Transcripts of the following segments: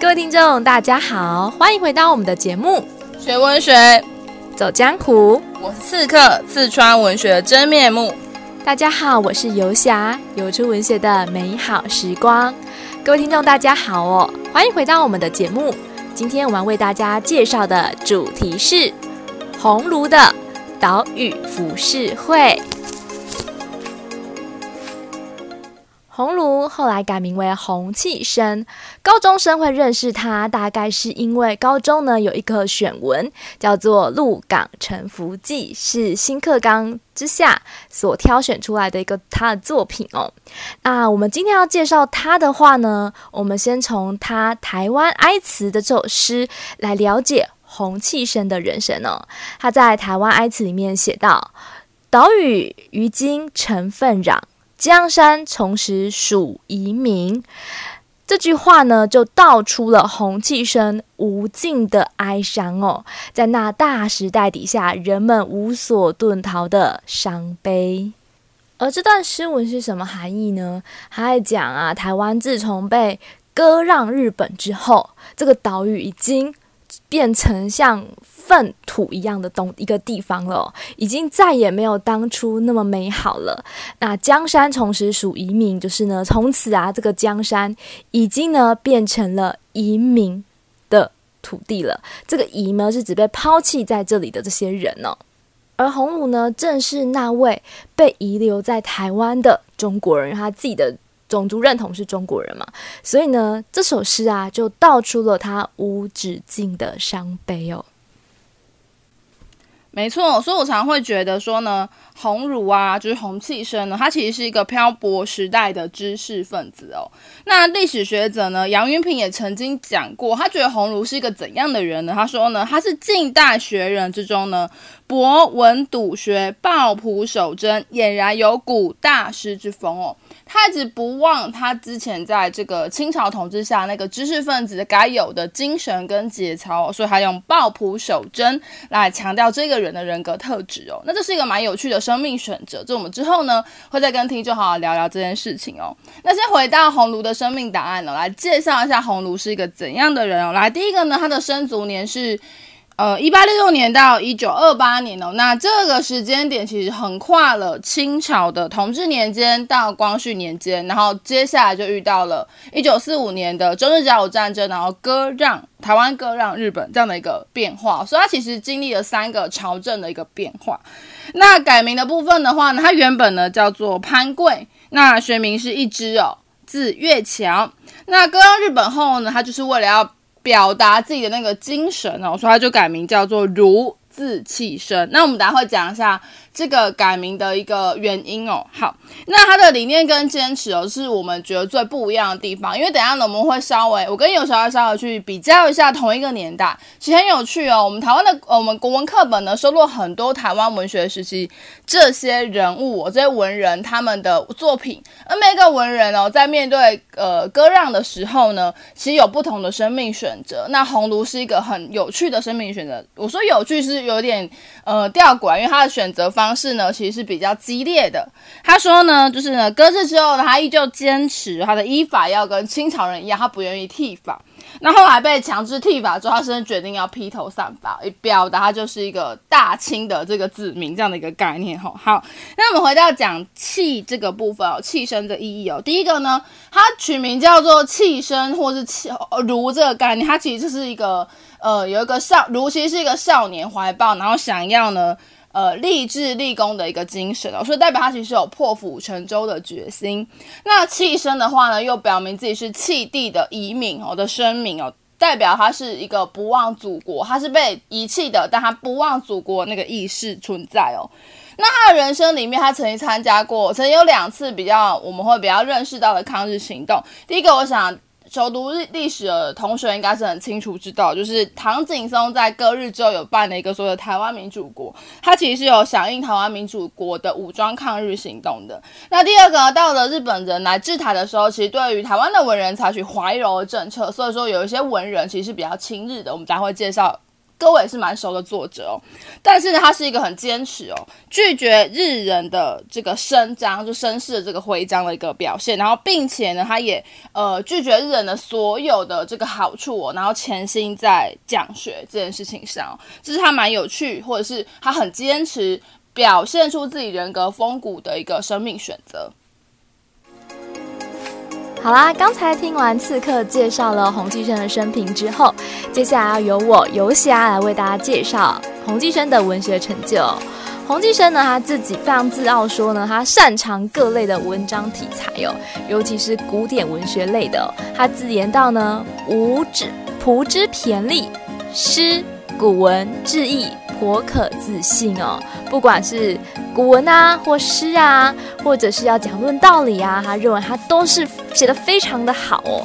各位听众，大家好，欢迎回到我们的节目《学文学走江湖》。我是刺客，刺穿文学的真面目。大家好，我是游侠，游出文学的美好时光。各位听众，大家好哦，欢迎回到我们的节目。今天我们为大家介绍的主题是红炉的岛屿浮世绘。鸿臚后来改名为洪弃生，高中生会认识他，大概是因为高中呢有一个选文叫做《鹿港沉浮记》，是新课纲之下所挑选出来的一个他的作品哦。那我们今天要介绍他的话呢，我们先从他《台湾哀词》的这首诗来了解洪弃生的人生哦。他在《台湾哀词》里面写道：“岛屿于今成愤”江山从时属遗民，这句话呢，就道出了洪弃生无尽的哀伤哦，在那大时代底下，人们无所遁逃的伤悲。而这段诗文是什么含义呢？他讲啊，台湾自从被割让日本之后，这个岛屿已经变成像粪土一样的东一个地方了，已经再也没有当初那么美好了。那江山从此属遗民，就是呢，从此啊，这个江山已经呢变成了遗民的土地了。这个遗呢，是指被抛弃在这里的这些人哦。而洪武呢，正是那位被遗留在台湾的中国人，他自己的。种族认同是中国人嘛，所以呢，这首诗啊，就道出了他无止境的伤悲哦。没错，所以我常会觉得说呢，鸿儒啊，就是洪气生呢，他其实是一个漂泊时代的知识分子哦。那历史学者呢，杨云平也曾经讲过，他觉得鸿儒是一个怎样的人呢？他说呢，他是近代学人之中呢，博闻笃学，抱朴守真，俨然有古大师之风哦。他一直不忘他之前在这个清朝统治下那个知识分子该有的精神跟节操，所以他用抱朴守真来强调这个人的人格特质哦。那这是一个蛮有趣的生命选择，这我们之后呢会再跟听众好好聊聊这件事情哦。那先回到鸿臚的生命档案呢，来介绍一下鸿臚是一个怎样的人哦。来，第一个呢，他的生卒年是。呃，一八六六年到一九二八年哦，那这个时间点其实横跨了清朝的同治年间到光绪年间，然后接下来就遇到了一九四五年的中日甲午战争，然后割让台湾割让日本这样的一个变化，所以它其实经历了三个朝政的一个变化。那改名的部分的话呢，它原本呢叫做潘贵，那学名是一枝哦，字月桥。那割让日本后呢，他就是为了要。表达自己的那个精神哦，所以他就改名叫做如，字弃身。那我们等下会讲一下。这个改名的一个原因哦，好，那他的理念跟坚持哦，是我们觉得最不一样的地方。因为等下呢，我们会稍微，我跟游小孩稍微去比较一下同一个年代，其实很有趣哦。我们台湾的，我们国文课本呢，收录很多台湾文学时期这些人物哦，这些文人他们的作品。而每个文人哦，在面对呃割让的时候呢，其实有不同的生命选择。那鸿臚是一个很有趣的生命选择。我说有趣是有点呃吊诡，因为他的选择方。方式呢，其实是比较激烈的。他说呢，就是呢，割据之后呢，他依旧坚持他的依法要跟清朝人一样，他不愿意剃发。那后来被强制剃发之后，他甚至决定要披头散发，以表达他就是一个大清的这个子民这样的一个概念。吼，好，那我们回到讲弃这个部分哦，弃生的意义哦。第一个呢，他取名叫做弃生，或是弃如这个概念，他其实就是一个呃，有一个少如，其实是一个少年怀抱，然后想要呢。呃，立志立功的一个精神哦，所以代表他其实有破釜沉舟的决心。那弃生的话呢，又表明自己是弃地的遗民哦的声明哦，代表他是一个不忘祖国，他是被遗弃的，但他不忘祖国那个意识存在哦。那他的人生里面，他曾经参加过，曾经有两次比较我们会比较认识到的抗日行动。第一个，我想。熟读历历史的同学应该是很清楚知道，就是唐景崧在割日之后有办了一个所谓的台湾民主国，他其实是有响应台湾民主国的武装抗日行动的。那第二个，到了日本人来治台的时候，其实对于台湾的文人采取怀柔的政策，所以说有一些文人其实是比较亲日的。我们待会介绍各位也是蛮熟的作者哦。但是呢，他是一个很坚持哦，拒绝日人的这个伸张，就绅士的这个徽章的一个表现。然后，并且呢，他也呃拒绝日人的所有的这个好处哦，然后潜心在讲学这件事情上，这是他蛮有趣，或者是他很坚持表现出自己人格风骨的一个生命选择。好啦，刚才听完刺客介绍了洪继生的生平之后，接下来要由我游侠来为大家介绍洪继生的文学成就。洪继生呢，他自己非常自傲说呢，他擅长各类的文章题材哦，尤其是古典文学类的。他自言道呢，吾之仆之骈俪，诗古文志异。颇可自信哦，不管是古文啊，或诗啊，或者是要讲论道理啊，他认为他都是写的非常的好哦。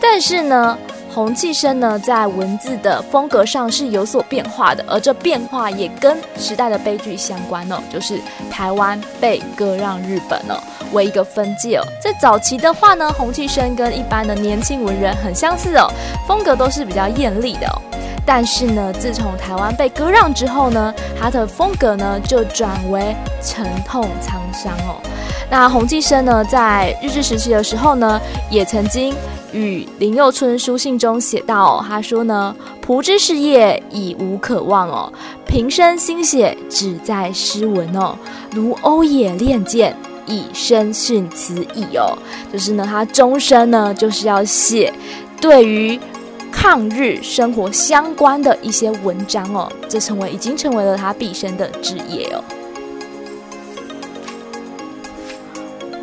但是呢，洪气生呢，在文字的风格上是有所变化的，而这变化也跟时代的悲剧相关哦，就是台湾被割让日本哦，为一个分界哦。在早期的话呢，洪气生跟一般的年轻文人很相似哦，风格都是比较艳丽的哦。但是呢，自从台湾被割让之后呢，他的风格呢就转为沉痛沧桑哦。那洪继生呢，在日治时期的时候呢，也曾经与林幼春书信中写道哦，他说呢：“仆之事业已无可望哦，平生心血只在诗文哦，如欧冶炼剑，以身殉此矣哦。”就是呢，他终身呢就是要写对于。抗日生活相关的一些文章哦，这成为已经成为了他毕生的职业哦。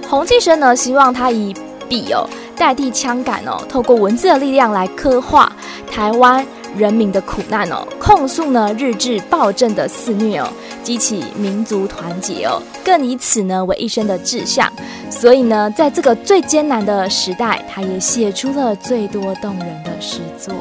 洪继生呢，希望他以笔哦代替枪杆哦，透过文字的力量来刻画台湾人民的苦难哦，控诉呢日治暴政的肆虐哦，激起民族团结哦，更以此呢为一生的志向。所以呢，在这个最艰难的时代，他也写出了最多动人的诗作。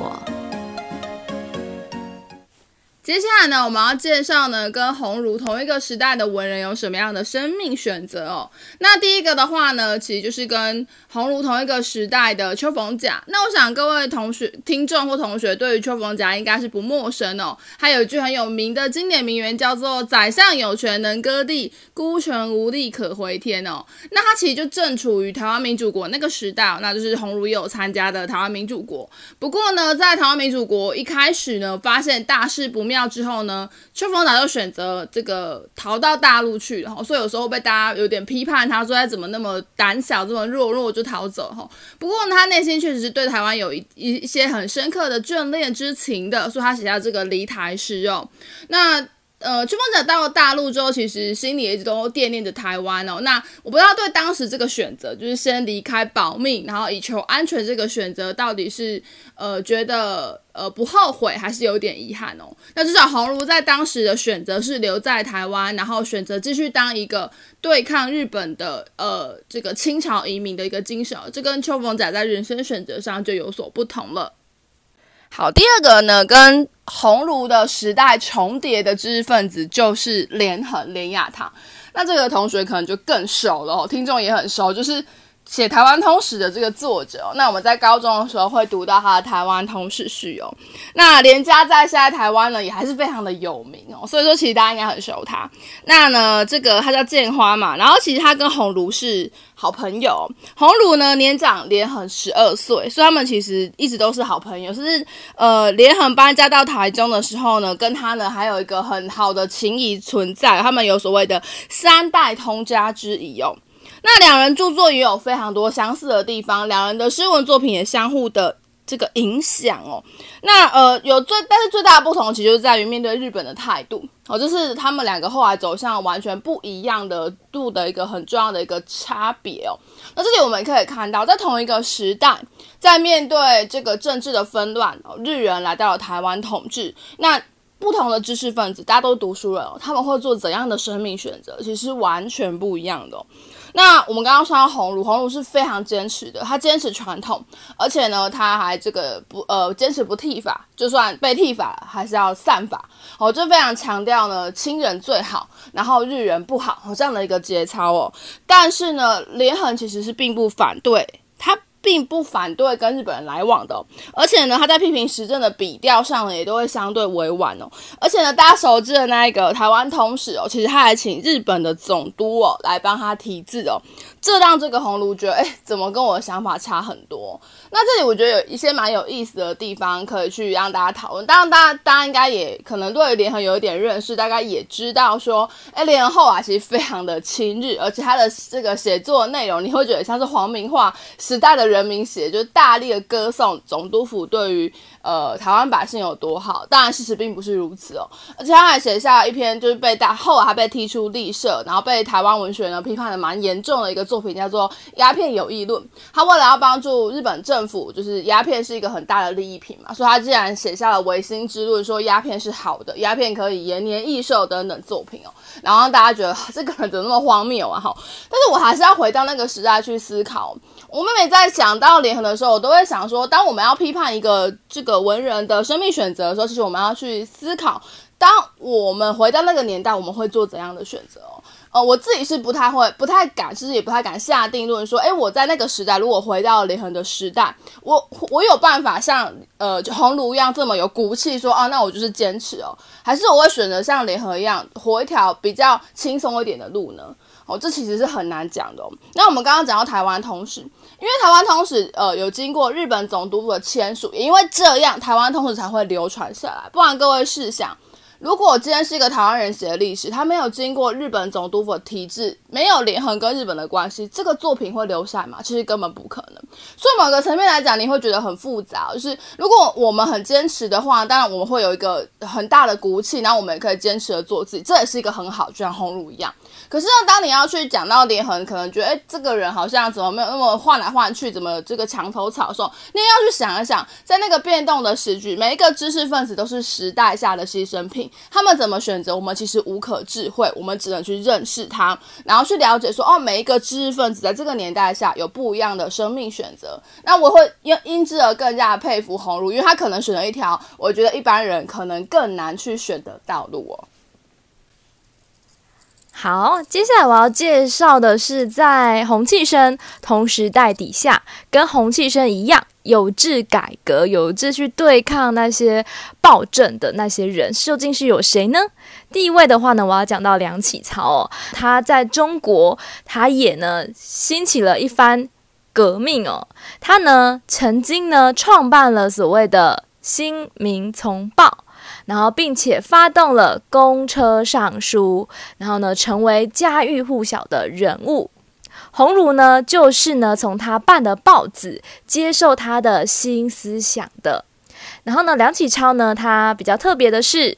接下来呢，我们要介绍呢，跟鸿儒同一个时代的文人有什么样的生命选择哦。那第一个的话呢，其实就是跟鸿儒同一个时代的秋逢甲。那我想各位同学、听众或同学对于秋逢甲应该是不陌生哦。他有一句很有名的经典名言，叫做“宰相有权能割地，孤权无力可回天”哦。那他其实就正处于台湾民主国那个时代，那就是鸿儒也有参加的台湾民主国。不过呢，在台湾民主国一开始呢，发现大事不妙。之后呢，邱逢达就选择这个逃到大陆去然后，所以有时候被大家有点批判他，说他怎么那么胆小，这么弱弱就逃走哈。不过，他内心确实是对台湾有一一些很深刻的眷恋之情的，所以他写下这个离台诗哦。那。呃，邱逢甲到了大陆之后，其实心里一直都惦念着台湾哦。那我不知道对当时这个选择，就是先离开保命，然后以求安全这个选择，到底是呃觉得呃不后悔，还是有点遗憾哦？那至少鸿儒在当时的选择是留在台湾，然后选择继续当一个对抗日本的呃这个清朝移民的一个精神，这跟邱逢甲在人生选择上就有所不同了。好，第二个呢，跟鸿儒的时代重叠的知识分子就是连横连亚堂。那这个同学可能就更熟了哦，听众也很熟，就是。写《台湾通史》的这个作者，那我们在高中的时候会读到他的《台湾通史序》哦。那连家在现在台湾呢，也还是非常的有名哦。所以说，其实大家应该很熟他。那呢，这个他叫建花嘛，然后其实他跟鸿儒是好朋友。鸿儒呢年长连横十二岁，所以他们其实一直都是好朋友。甚至呃，连横搬家到台中的时候呢，跟他呢还有一个很好的情谊存在，他们有所谓的三代通家之谊哦。那两人著作也有非常多相似的地方，两人的诗文作品也相互的这个影响哦。那呃，有最但是最大的不同，其实就是在于面对日本的态度哦，就是他们两个后来走向完全不一样的度的一个很重要的一个差别哦。那这里我们可以看到，在同一个时代，在面对这个政治的纷乱哦，日人来到了台湾统治，那不同的知识分子，大家都读书人，他们会做怎样的生命选择，其实完全不一样的哦。那我们刚刚说到红炉，红炉是非常坚持的，他坚持传统，而且呢，他还这个不呃坚持不剃发，就算被剃发还是要散发，哦，就非常强调呢亲人最好，然后日人不好，哦这样的一个节操哦。但是呢，连横其实是并不反对，并不反对跟日本人来往的，而且呢，他在批评时政的笔调上呢，也都会相对委婉哦。而且呢，大家熟知的那一个台湾通史哦，其实他还请日本的总督哦来帮他题字哦，这让这个鸿臚觉得，哎，怎么跟我的想法差很多？那这里我觉得有一些蛮有意思的地方可以去让大家讨论。当然，大家大家应该也可能对联合有一点认识，大概也知道说，哎，联合后啊其实非常的亲日，而且他的这个写作内容，你会觉得像是皇明化时代的人民写，就是大力的歌颂总督府对于呃台湾百姓有多好。当然，事实并不是如此哦。而且他还写下了一篇，就是被大后来还被踢出立社，然后被台湾文学呢批判的蛮严重的一个作品，叫做《鸦片有益论》。他为了要帮助日本政府，就是鸦片是一个很大的利益品嘛，所以他竟然写下了维新之论，说鸦片是好的，鸦片可以延年益寿等等作品哦。然后让大家觉得这个人怎么那么荒谬啊？哈，但是我还是要回到那个时代去思考。我妹妹在想到联合的时候，我都会想说，当我们要批判一个这个文人的生命选择的时候，其实我们要去思考，当我们回到那个年代，我们会做怎样的选择哦？呃，我自己是不太会、不太敢，其实也不太敢下定论说，诶，我在那个时代，如果回到联合的时代，我我有办法像呃鸿臚一样这么有骨气，说啊，那我就是坚持哦，还是我会选择像联合一样活一条比较轻松一点的路呢？哦，这其实是很难讲的。那我们刚刚讲到台湾通史，因为台湾通史呃有经过日本总督府的签署，也因为这样台湾通史才会流传下来。不然各位试想。如果今天是一个台湾人写的历史，他没有经过日本总督府的体制，没有连横跟日本的关系，这个作品会留下吗？其实根本不可能。所以某个层面来讲，你会觉得很复杂。就是如果我们很坚持的话，当然我们会有一个很大的骨气，然后我们也可以坚持的做自己，这也是一个很好，就像鸿臚一样。可是呢，当你要去讲到连横，可能觉得哎，这个人好像怎么没有那么换来换去，怎么这个墙头草的时候，你也要去想一想，在那个变动的时局，每一个知识分子都是时代下的牺牲品。他们怎么选择，我们其实无可智慧，我们只能去认识他，然后去了解说，哦，每一个知识分子在这个年代下有不一样的生命选择。那我会因因之而更加佩服鸿臚，因为他可能选了一条我觉得一般人可能更难去选的道路哦。好，接下来我要介绍的是在洪弃生同时代底下，跟洪弃生一样有志改革、有志去对抗那些暴政的那些人，究竟是有谁呢？第一位的话呢，我要讲到梁启超哦，他在中国，他也呢兴起了一番革命哦，他呢曾经呢创办了所谓的《新民丛报》。然后，并且发动了公车上书，然后呢，成为家喻户晓的人物。鸿儒呢，就是呢，从他办的报纸接受他的新思想的。然后呢，梁启超呢，他比较特别的是。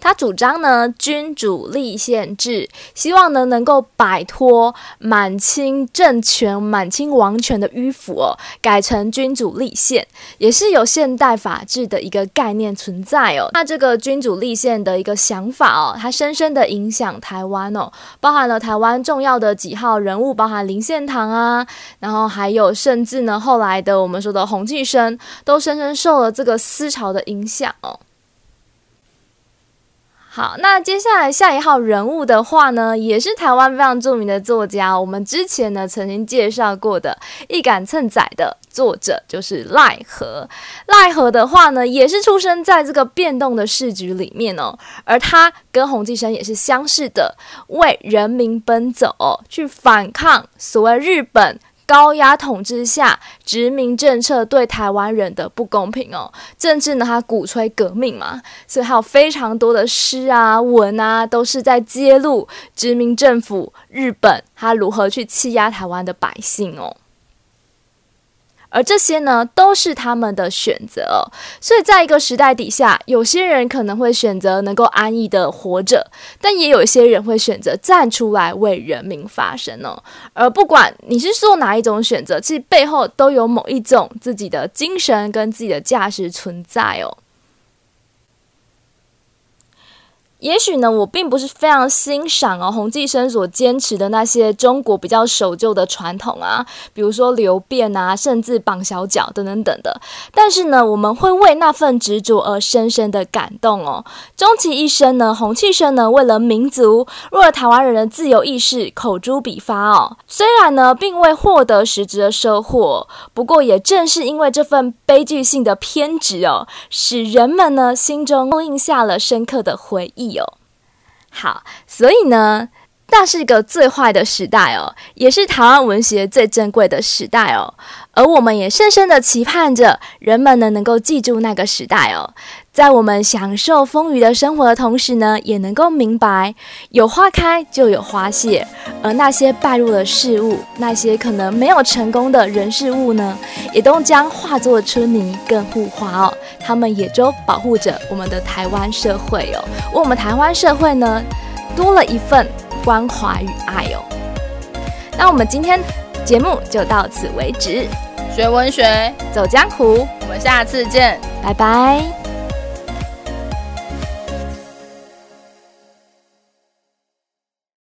他主张呢，君主立宪制，希望呢能够摆脱满清政权、满清王权的迂腐哦，改成君主立宪，也是有现代法治的一个概念存在哦。那这个君主立宪的一个想法哦，它深深的影响台湾哦，包含了台湾重要的几号人物，包含林献堂啊，然后还有甚至呢后来的我们说的洪弃生，都深深受了这个思潮的影响哦。好，那接下来下一号人物的话呢，也是台湾非常著名的作家。我们之前呢曾经介绍过的《一杆秤仔》的作者就是赖和。赖和的话呢，也是出生在这个变动的时局里面哦。而他跟洪弃生也是相似的，为人民奔走，去反抗所谓日本。高压统治下，殖民政策对台湾人的不公平哦。政治呢，他鼓吹革命嘛，所以还有非常多的诗啊、文啊，都是在揭露殖民政府日本他如何去欺压台湾的百姓哦。而这些呢，都是他们的选择。所以，在一个时代底下，有些人可能会选择能够安逸的活着，但也有一些人会选择站出来为人民发声哦。而不管你是做哪一种选择，其实背后都有某一种自己的精神跟自己的价值存在哦。也许呢，我并不是非常欣赏哦，洪继生所坚持的那些中国比较守旧的传统啊，比如说流变啊，甚至绑小脚等等等的。但是呢，我们会为那份执着而深深的感动哦。终其一生呢，洪继生呢，为了民族，为了台湾人的自由意识，口诛笔伐哦。虽然呢，并未获得实质的收获，不过也正是因为这份悲剧性的偏执哦，使人们呢心中印下了深刻的回忆。有。好，所以呢，那是个最坏的时代哦，也是台湾文学最珍贵的时代哦。而我们也深深的期盼着人们呢能够记住那个时代哦，在我们享受丰腴的生活的同时呢，也能够明白有花开就有花谢，而那些败落的事物，那些可能没有成功的人事物呢，也都将化作春泥更护花哦。他们也都保护着我们的台湾社会哦，为我们台湾社会呢多了一份关怀与爱哦。那我们今天节目就到此为止。学文学，走江湖，我们下次见，拜拜。